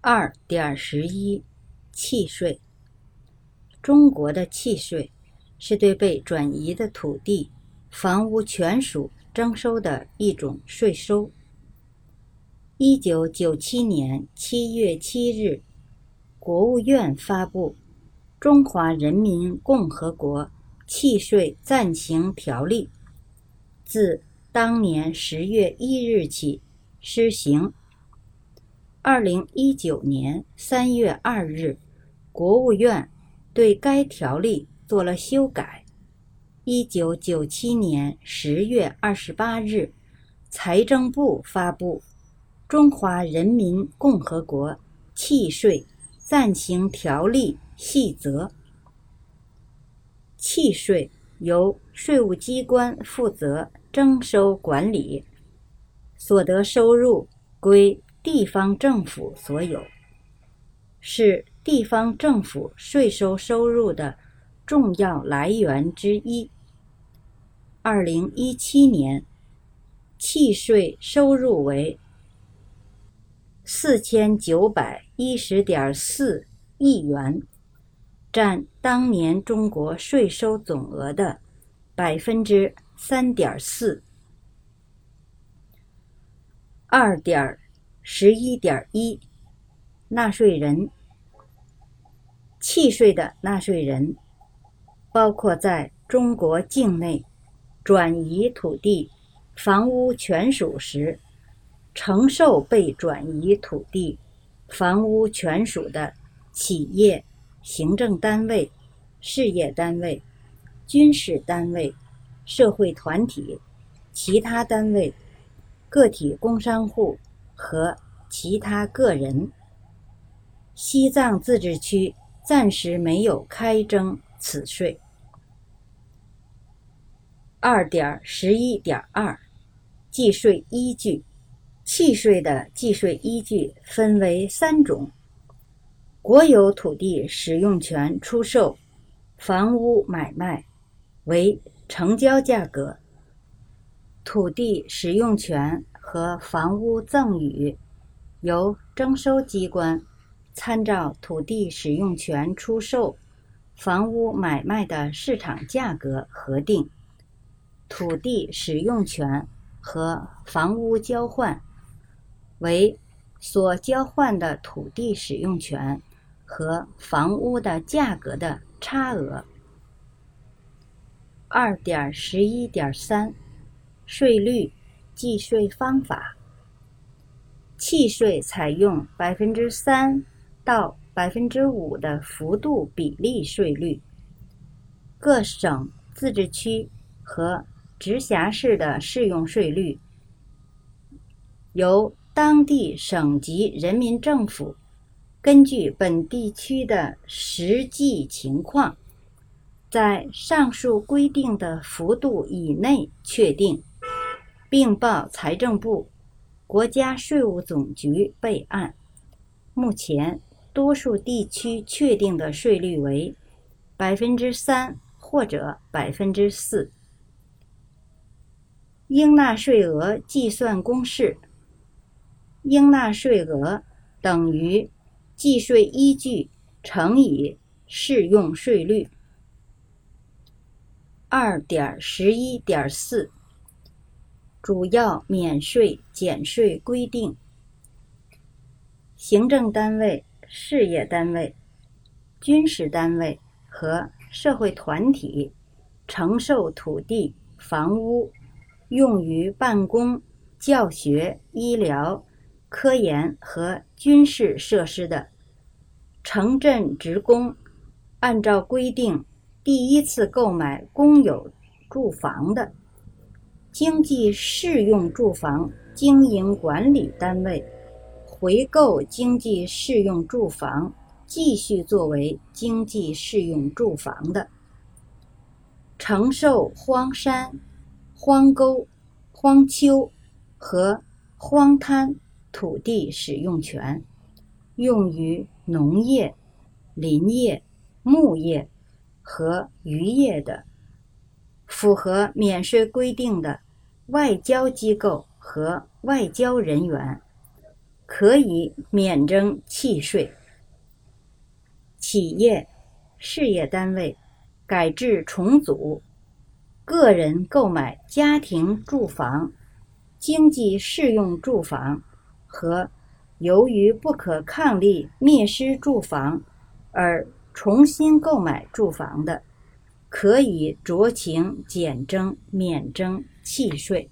二点十一，契税。中国的契税是对被转移的土地、房屋权属征收的一种税收。一九九七年七月七日，国务院发布《中华人民共和国契税暂行条例》，自当年十月一日起施行。二零一九年三月二日，国务院对该条例做了修改。一九九七年十月二十八日，财政部发布《中华人民共和国契税暂行条例细则》。契税由税务机关负责征收管理，所得收入归。地方政府所有，是地方政府税收收入的重要来源之一。二零一七年，契税收入为四千九百一十点四亿元，占当年中国税收总额的百分之三点四。二点。十一点一，纳税人，契税的纳税人，包括在中国境内转移土地、房屋权属时，承受被转移土地、房屋权属的企业、行政单位、事业单位、军事单位、社会团体、其他单位、个体工商户。和其他个人，西藏自治区暂时没有开征此税。二点十一点二，计税依据，契税的计税依据分为三种：国有土地使用权出售、房屋买卖为成交价格，土地使用权。和房屋赠与，由征收机关参照土地使用权出售、房屋买卖的市场价格核定。土地使用权和房屋交换，为所交换的土地使用权和房屋的价格的差额。二点十一点三，税率。计税方法：契税采用百分之三到百分之五的幅度比例税率，各省、自治区和直辖市的适用税率由当地省级人民政府根据本地区的实际情况，在上述规定的幅度以内确定。并报财政部、国家税务总局备案。目前，多数地区确定的税率为百分之三或者百分之四。应纳税额计算公式：应纳税额等于计税依据乘以适用税率。二点十一点四。主要免税减税规定：行政单位、事业单位、军事单位和社会团体承受土地、房屋用于办公、教学、医疗、科研和军事设施的，城镇职工按照规定第一次购买公有住房的。经济适用住房经营管理单位回购经济适用住房，继续作为经济适用住房的，承受荒山、荒沟、荒丘和荒滩土地使用权，用于农业、林业、牧业和渔业的，符合免税规定的。外交机构和外交人员，可以免征契税。企业、事业单位改制重组，个人购买家庭住房、经济适用住房和由于不可抗力灭失住房而重新购买住房的，可以酌情减征免征契税。